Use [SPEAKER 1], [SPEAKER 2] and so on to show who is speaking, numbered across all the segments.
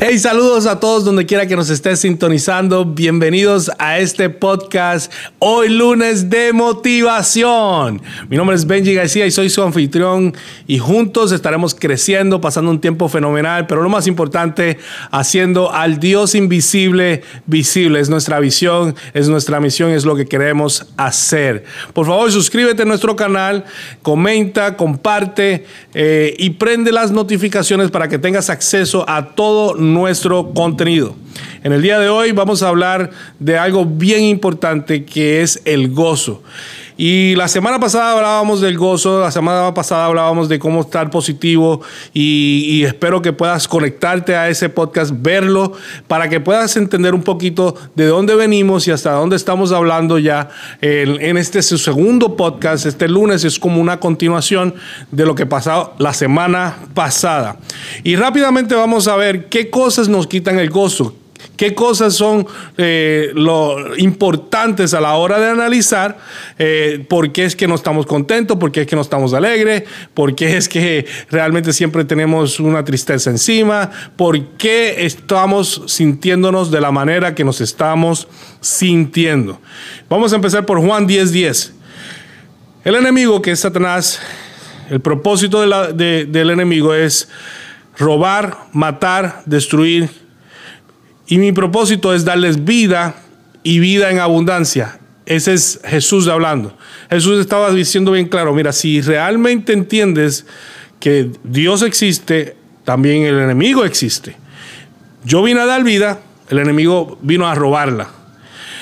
[SPEAKER 1] Hey, saludos a todos donde quiera que nos estés sintonizando. Bienvenidos a este podcast hoy lunes de motivación. Mi nombre es Benji García y soy su anfitrión y juntos estaremos creciendo, pasando un tiempo fenomenal, pero lo más importante, haciendo al Dios invisible visible. Es nuestra visión, es nuestra misión, es lo que queremos hacer. Por favor, suscríbete a nuestro canal, comenta, comparte eh, y prende las notificaciones para que tengas acceso a todo nuestro contenido. En el día de hoy vamos a hablar de algo bien importante que es el gozo. Y la semana pasada hablábamos del gozo, la semana pasada hablábamos de cómo estar positivo y, espero que puedas conectarte a ese podcast, verlo, para que puedas entender un poquito de dónde venimos y hasta dónde estamos hablando ya en, en este su segundo podcast. Este lunes es como una continuación de lo que pasó la semana pasada. Y rápidamente vamos a ver qué cosas nos quitan el gozo qué cosas son eh, lo importantes a la hora de analizar eh, por qué es que no estamos contentos, por qué es que no estamos alegres, por qué es que realmente siempre tenemos una tristeza encima, por qué estamos sintiéndonos de la manera que nos estamos sintiendo. Vamos a empezar por Juan 10:10. 10. El enemigo, que es Satanás, el propósito del enemigo es robar, matar, destruir y mi propósito es darles vida y vida en abundancia. Ese es Jesús hablando. Jesús estaba diciendo bien claro, mira, si realmente entiendes que Dios existe, también el enemigo existe. Yo vine a dar vida, el enemigo vino a robarla.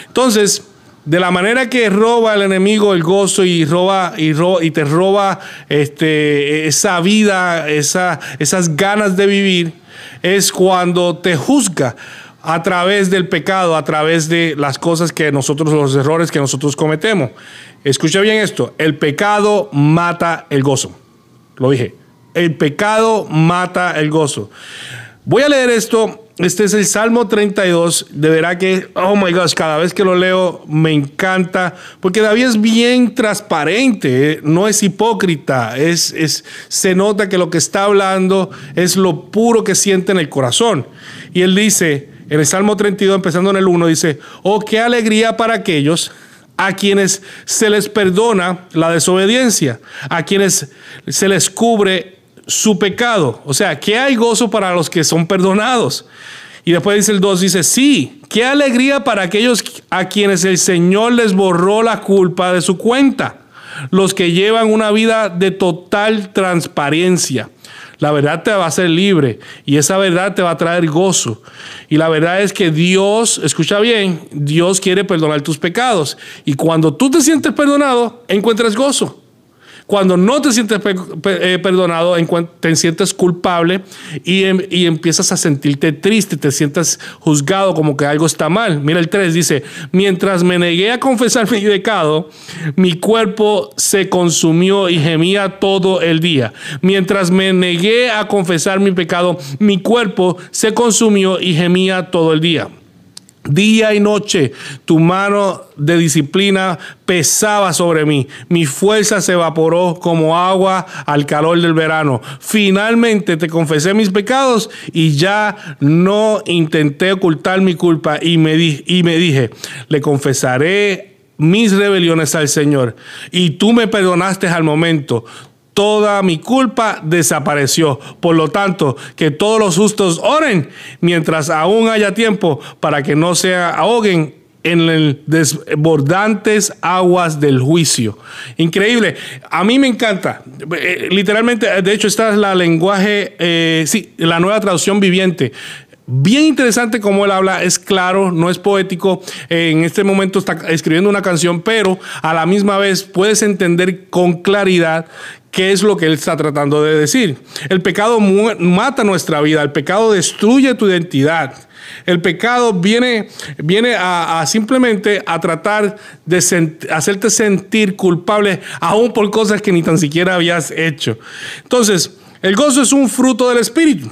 [SPEAKER 1] Entonces, de la manera que roba el enemigo el gozo y roba y, y te roba este, esa vida, esa, esas ganas de vivir, es cuando te juzga a través del pecado, a través de las cosas que nosotros, los errores que nosotros cometemos. Escucha bien esto, el pecado mata el gozo. Lo dije, el pecado mata el gozo. Voy a leer esto. Este es el Salmo 32. De verdad que, oh my gosh, cada vez que lo leo me encanta, porque David es bien transparente, ¿eh? no es hipócrita, es, es, se nota que lo que está hablando es lo puro que siente en el corazón. Y él dice, en el Salmo 32, empezando en el 1, dice, oh, qué alegría para aquellos a quienes se les perdona la desobediencia, a quienes se les cubre su pecado. O sea, que hay gozo para los que son perdonados. Y después dice el 2, dice, sí, qué alegría para aquellos a quienes el Señor les borró la culpa de su cuenta, los que llevan una vida de total transparencia. La verdad te va a hacer libre y esa verdad te va a traer gozo. Y la verdad es que Dios, escucha bien, Dios quiere perdonar tus pecados. Y cuando tú te sientes perdonado, encuentras gozo. Cuando no te sientes eh, perdonado, te sientes culpable em, y, empiezas a sentirte triste, te sientes juzgado como que algo está mal. Mira el 3, dice, mientras me negué a confesar mi pecado, mi cuerpo se consumió y gemía todo el día. Mientras me negué a confesar mi pecado, mi cuerpo se consumió y gemía todo el día. Día y noche tu mano de disciplina pesaba sobre mí. Mi fuerza se evaporó como agua al calor del verano. Finalmente te confesé mis pecados y ya no intenté ocultar mi culpa y me, y me dije, le confesaré mis rebeliones al Señor y tú me perdonaste al momento toda mi culpa desapareció. Por lo tanto, que todos los justos oren mientras aún haya tiempo para que no se ahoguen en el desbordantes aguas del juicio. Increíble. A mí me encanta. Eh, literalmente, de hecho, esta es la lenguaje, eh, sí, la nueva traducción viviente. Bien interesante como él habla, es claro, no es poético. En este momento está escribiendo una canción, pero a la misma vez puedes entender con claridad qué es lo que él está tratando de decir. El pecado mata nuestra vida, el pecado destruye tu identidad. El pecado viene, viene a, simplemente a tratar de hacerte sentir culpable aún por cosas que ni tan siquiera habías hecho. Entonces, el gozo es un fruto del Espíritu.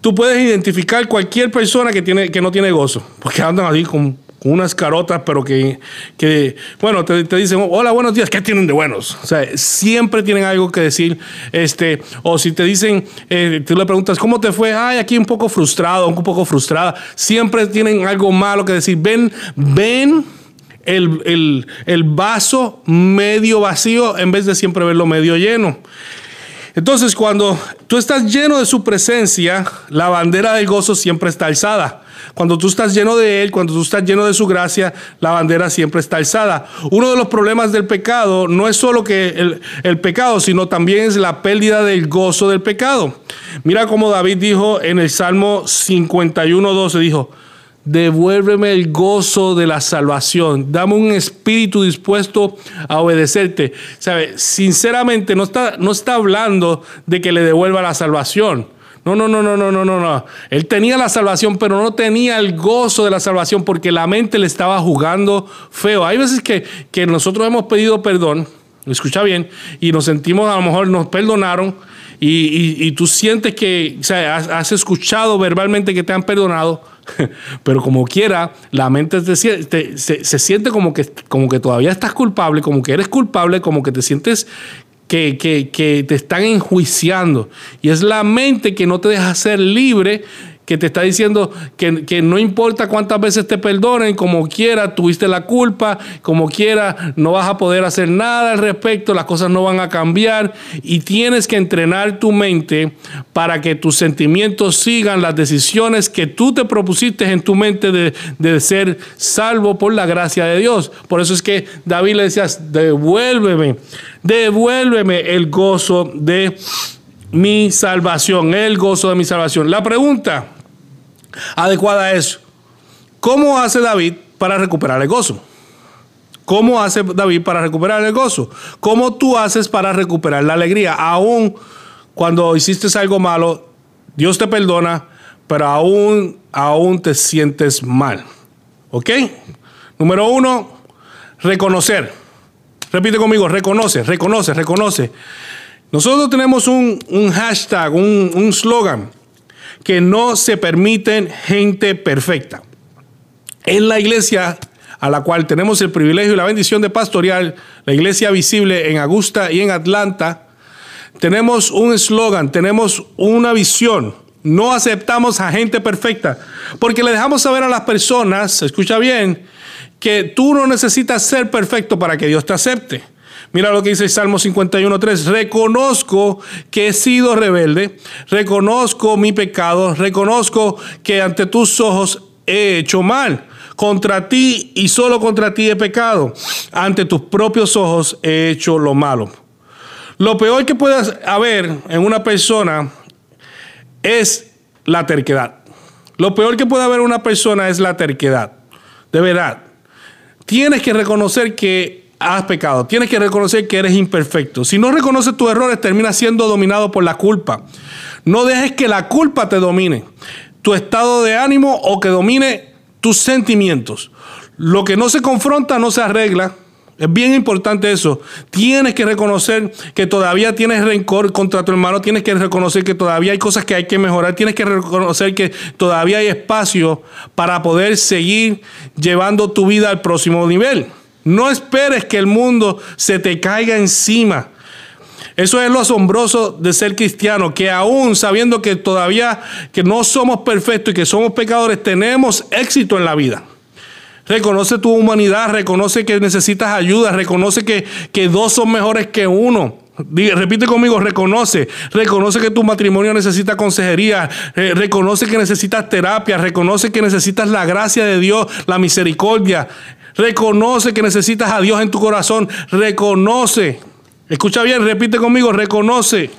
[SPEAKER 1] Tú puedes identificar cualquier persona que, tiene, que no tiene gozo, porque andan así con unas carotas, pero que, que bueno, te, te, dicen, hola, buenos días, ¿qué tienen de buenos? O sea, siempre tienen algo que decir, este, o si te dicen, eh, tú le preguntas, ¿cómo te fue? Ay, aquí un poco frustrado, un poco frustrada, siempre tienen algo malo que decir, ven, ven. El, el, el vaso medio vacío en vez de siempre verlo medio lleno. Entonces, cuando tú estás lleno de su presencia, la bandera del gozo siempre está alzada. Cuando tú estás lleno de Él, cuando tú estás lleno de su gracia, la bandera siempre está alzada. Uno de los problemas del pecado no es solo que el, pecado, sino también es la pérdida del gozo del pecado. Mira cómo David dijo en el Salmo 51, 12, dijo, devuélveme el gozo de la salvación, dame un espíritu dispuesto a obedecerte. ¿Sabe? Sinceramente no está, no está hablando de que le devuelva la salvación. No, no, no, no, no, no, no, no. Él tenía la salvación, pero no tenía el gozo de la salvación porque la mente le estaba jugando feo. Hay veces que, que nosotros hemos pedido perdón, escucha bien, y nos sentimos, a lo mejor nos perdonaron, y, y, tú sientes que o has, escuchado verbalmente que te han perdonado, pero como quiera, la mente te, se, siente como que, como que todavía estás culpable, como que eres culpable, como que te sientes que, que, que, te están enjuiciando. Y es la mente que no te deja ser libre que te está diciendo que, que, no importa cuántas veces te perdonen, como quiera, tuviste la culpa, como quiera, no vas a poder hacer nada al respecto, las cosas no van a cambiar y tienes que entrenar tu mente para que tus sentimientos sigan las decisiones que tú te propusiste en tu mente de, de ser salvo por la gracia de Dios. Por eso es que David le decía, devuélveme, devuélveme el gozo de mi salvación, el gozo de mi salvación. La pregunta adecuada es, ¿cómo hace David para recuperar el gozo? ¿Cómo hace David para recuperar el gozo? ¿Cómo tú haces para recuperar la alegría? Aún cuando hiciste algo malo, Dios te perdona, pero aún, aún te sientes mal. ¿Ok? Número uno, reconocer. Repite conmigo, reconoce, reconoce, reconoce. Nosotros tenemos un, un hashtag, un slogan que no se permiten gente perfecta. En la iglesia a la cual tenemos el privilegio y la bendición de pastorear, la iglesia visible en Augusta y en Atlanta, tenemos un eslogan, tenemos una visión. No aceptamos a gente perfecta, porque le dejamos saber a las personas, escucha bien, que tú no necesitas ser perfecto para que Dios te acepte. Mira lo que dice el Salmo 51.3. Reconozco que he sido rebelde, reconozco mi pecado, reconozco que ante tus ojos he hecho mal. Contra ti y solo contra ti he pecado. Ante tus propios ojos he hecho lo malo. Lo peor que puede haber en una persona es la terquedad. Lo peor que puede haber en una persona es la terquedad. De verdad. Tienes que reconocer que has pecado. Tienes que reconocer que eres imperfecto. Si no reconoces tus errores, terminas siendo dominado por la culpa. No dejes que la culpa te domine tu estado de ánimo o que domine tus sentimientos. Lo que no se confronta no se arregla. Es bien importante eso. Tienes que reconocer que todavía tienes rencor contra tu hermano. Tienes que reconocer que todavía hay cosas que hay que mejorar. Tienes que reconocer que todavía hay espacio para poder seguir llevando tu vida al próximo nivel. No esperes que el mundo se te caiga encima. Eso es lo asombroso de ser cristiano, que aún sabiendo que todavía que no somos perfectos y que somos pecadores, tenemos éxito en la vida. Reconoce tu humanidad, reconoce que necesitas ayuda, reconoce que, que dos son mejores que uno. repite conmigo, reconoce, reconoce que tu matrimonio necesita consejería, eh, reconoce que necesitas terapia, reconoce que necesitas la gracia de Dios, la misericordia, Reconoce que necesitas a Dios en tu corazón. Reconoce. Escucha bien, repite conmigo, reconoce.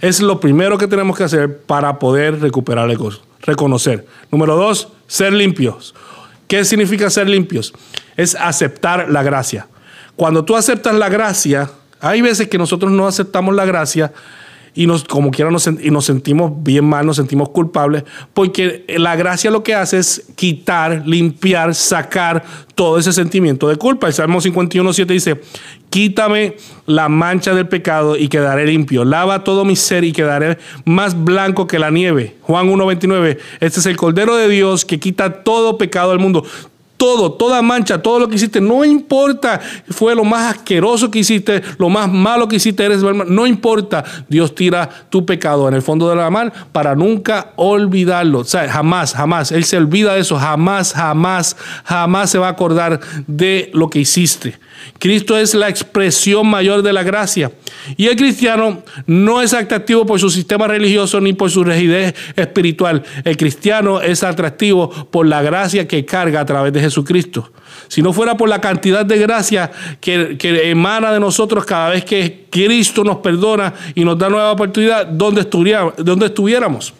[SPEAKER 1] Es lo primero que tenemos que hacer para poder recuperar el gozo. Reconocer. Número dos, ser limpios. ¿Qué significa ser limpios? Es aceptar la gracia. Cuando tú aceptas la gracia, hay veces que nosotros no aceptamos la gracia y nos, como quiera nos, y nos sentimos bien mal, nos sentimos culpables, porque la gracia lo que hace es quitar, limpiar, sacar todo ese sentimiento de culpa. El Salmo 51, 7 dice, quítame la mancha del pecado y quedaré limpio. Lava todo mi ser y quedaré más blanco que la nieve. Juan 1, 29, este es el Cordero de Dios que quita todo pecado del mundo. Todo, toda mancha, todo lo que hiciste, no importa, fue lo más asqueroso que hiciste, lo más malo que hiciste, eres no importa, Dios tira tu pecado en el fondo de la mar para nunca olvidarlo. O sea, jamás, jamás, Él se olvida de eso, jamás, jamás, jamás se va a acordar de lo que hiciste. Cristo es la expresión mayor de la gracia. Y el cristiano no es atractivo por su sistema religioso ni por su rigidez espiritual. El cristiano es atractivo por la gracia que carga a través de Jesucristo. Si no fuera por la cantidad de gracia que, emana de nosotros cada vez que Cristo nos perdona y nos da nueva oportunidad, ¿dónde estuviéramos?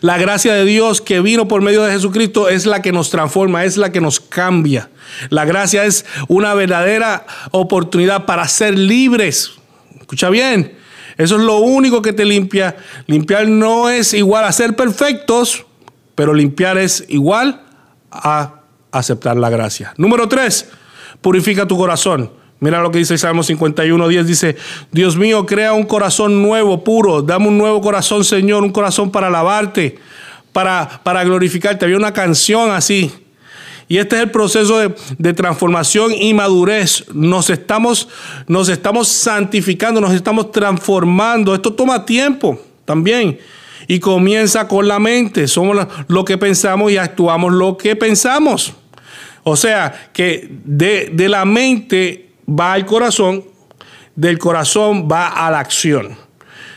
[SPEAKER 1] La gracia de Dios que vino por medio de Jesucristo es la que nos transforma, es la que nos cambia. La gracia es una verdadera oportunidad para ser libres. Escucha bien, eso es lo único que te limpia. Limpiar no es igual a ser perfectos, pero limpiar es igual a aceptar la gracia. Número tres, purifica tu corazón. Mira lo que dice Salmo 51, 10. Dice, Dios mío, crea un corazón nuevo, puro. Dame un nuevo corazón, Señor, un corazón para alabarte, para, para glorificarte. Había una canción así. Y este es el proceso de, transformación y madurez. Nos estamos, nos estamos santificando, nos estamos transformando. Esto toma tiempo también. Y comienza con la mente. Somos lo que pensamos y actuamos lo que pensamos. O sea, que de, de la mente va al corazón, del corazón va a la acción.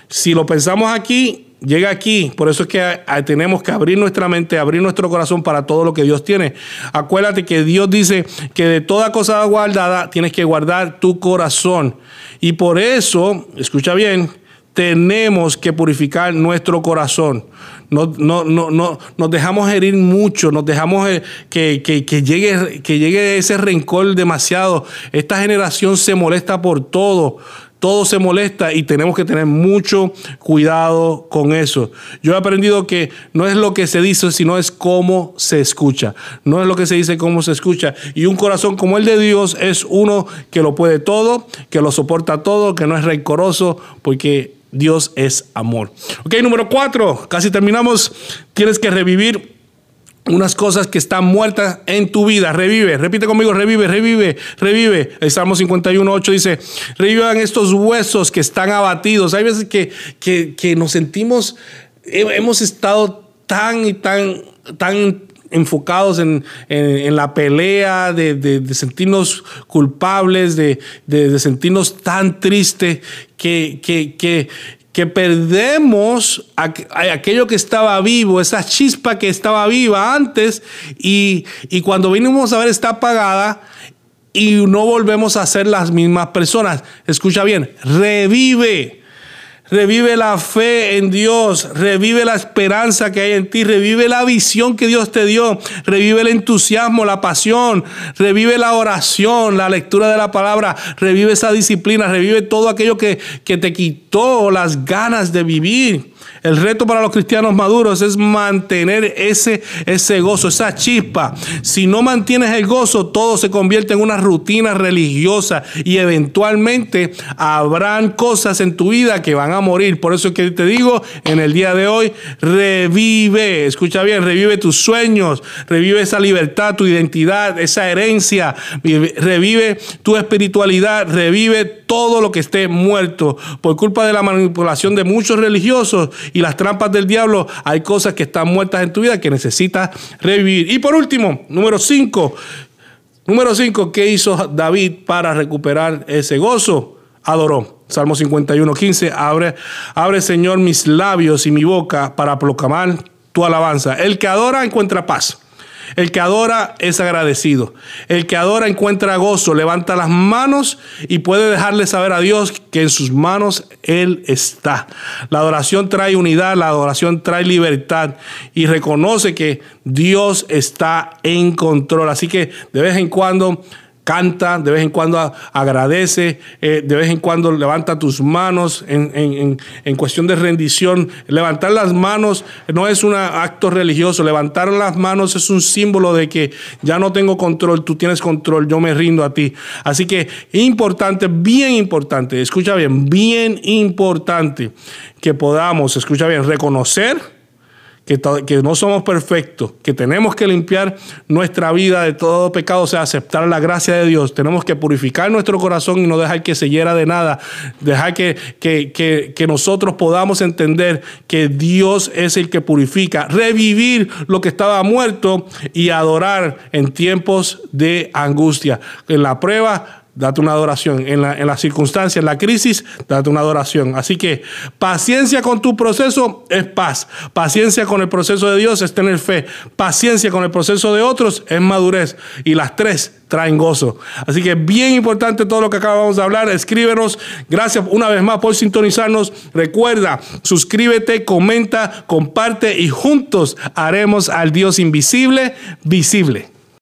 [SPEAKER 1] Si lo pensamos aquí, llega aquí. Por eso es que tenemos que abrir nuestra mente, abrir nuestro corazón para todo lo que Dios tiene. Acuérdate que Dios dice que de toda cosa guardada tienes que guardar tu corazón. Y por eso, escucha bien, tenemos que purificar nuestro corazón. No, no, no, no, nos dejamos herir mucho, nos dejamos eh, que, que, llegue, que llegue ese rencor demasiado. Esta generación se molesta por todo todo se molesta y tenemos que tener mucho cuidado con eso. Yo he aprendido que no es lo que se dice, sino es cómo se escucha. No es lo que se dice, cómo se escucha. Y un corazón como el de Dios es uno que lo puede todo, que lo soporta todo, que no es rencoroso, porque Dios es amor. Ok, número cuatro, casi terminamos. Tienes que revivir unas cosas que están muertas en tu vida. Revive, repite conmigo, revive, revive, revive. El Salmo 51, 8 dice, revivan estos huesos que están abatidos. Hay veces que, que, nos sentimos, hemos estado tan y tan, tan enfocados en, la pelea, de, sentirnos culpables, de, sentirnos tan tristes que, que, que, perdemos aquello que estaba vivo, esa chispa que estaba viva antes y, y cuando vinimos a ver está apagada y no volvemos a ser las mismas personas. Escucha bien, revive Revive la fe en Dios, revive la esperanza que hay en ti, revive la visión que Dios te dio, revive el entusiasmo, la pasión, revive la oración, la lectura de la palabra, revive esa disciplina, revive todo aquello que, que te quitó las ganas de vivir. El reto para los cristianos maduros es mantener ese, ese gozo, esa chispa. Si no mantienes el gozo, todo se convierte en una rutina religiosa y eventualmente habrán cosas en tu vida que van a morir. Por eso es que te digo en el día de hoy, revive, escucha bien, revive tus sueños, revive esa libertad, tu identidad, esa herencia, revive tu espiritualidad, revive todo lo que esté muerto por culpa de la manipulación de muchos religiosos y las trampas del diablo, hay cosas que están muertas en tu vida que necesitas revivir. Y por último, número 5. Número 5, ¿qué hizo David para recuperar ese gozo? Adoró. Salmo 51, 15. Abre, abre, Señor, mis labios y mi boca para proclamar tu alabanza. El que adora encuentra paz. El que adora es agradecido. El que adora encuentra gozo, levanta las manos y puede dejarle saber a Dios que en sus manos Él está. La adoración trae unidad, la adoración trae libertad y reconoce que Dios está en control. Así que de vez en cuando canta, de vez en cuando agradece, eh, de vez en cuando levanta tus manos en, cuestión de rendición. Levantar las manos no es un acto religioso, levantar las manos es un símbolo de que ya no tengo control, tú tienes control, yo me rindo a ti. Así que importante, bien importante, escucha bien, bien importante que podamos, escucha bien, reconocer que, no somos perfectos, que tenemos que limpiar nuestra vida de todo pecado, o sea, aceptar la gracia de Dios. Tenemos que purificar nuestro corazón y no dejar que se hiera de nada. Dejar que, que, que nosotros podamos entender que Dios es el que purifica. Revivir lo que estaba muerto y adorar en tiempos de angustia. En la prueba date una adoración. En la, en circunstancia, en la crisis, date una adoración. Así que paciencia con tu proceso es paz. Paciencia con el proceso de Dios es tener fe. Paciencia con el proceso de otros es madurez. Y las tres traen gozo. Así que bien importante todo lo que acabamos de hablar. Escríbenos. Gracias una vez más por sintonizarnos. Recuerda, suscríbete, comenta, comparte y juntos haremos al Dios invisible visible.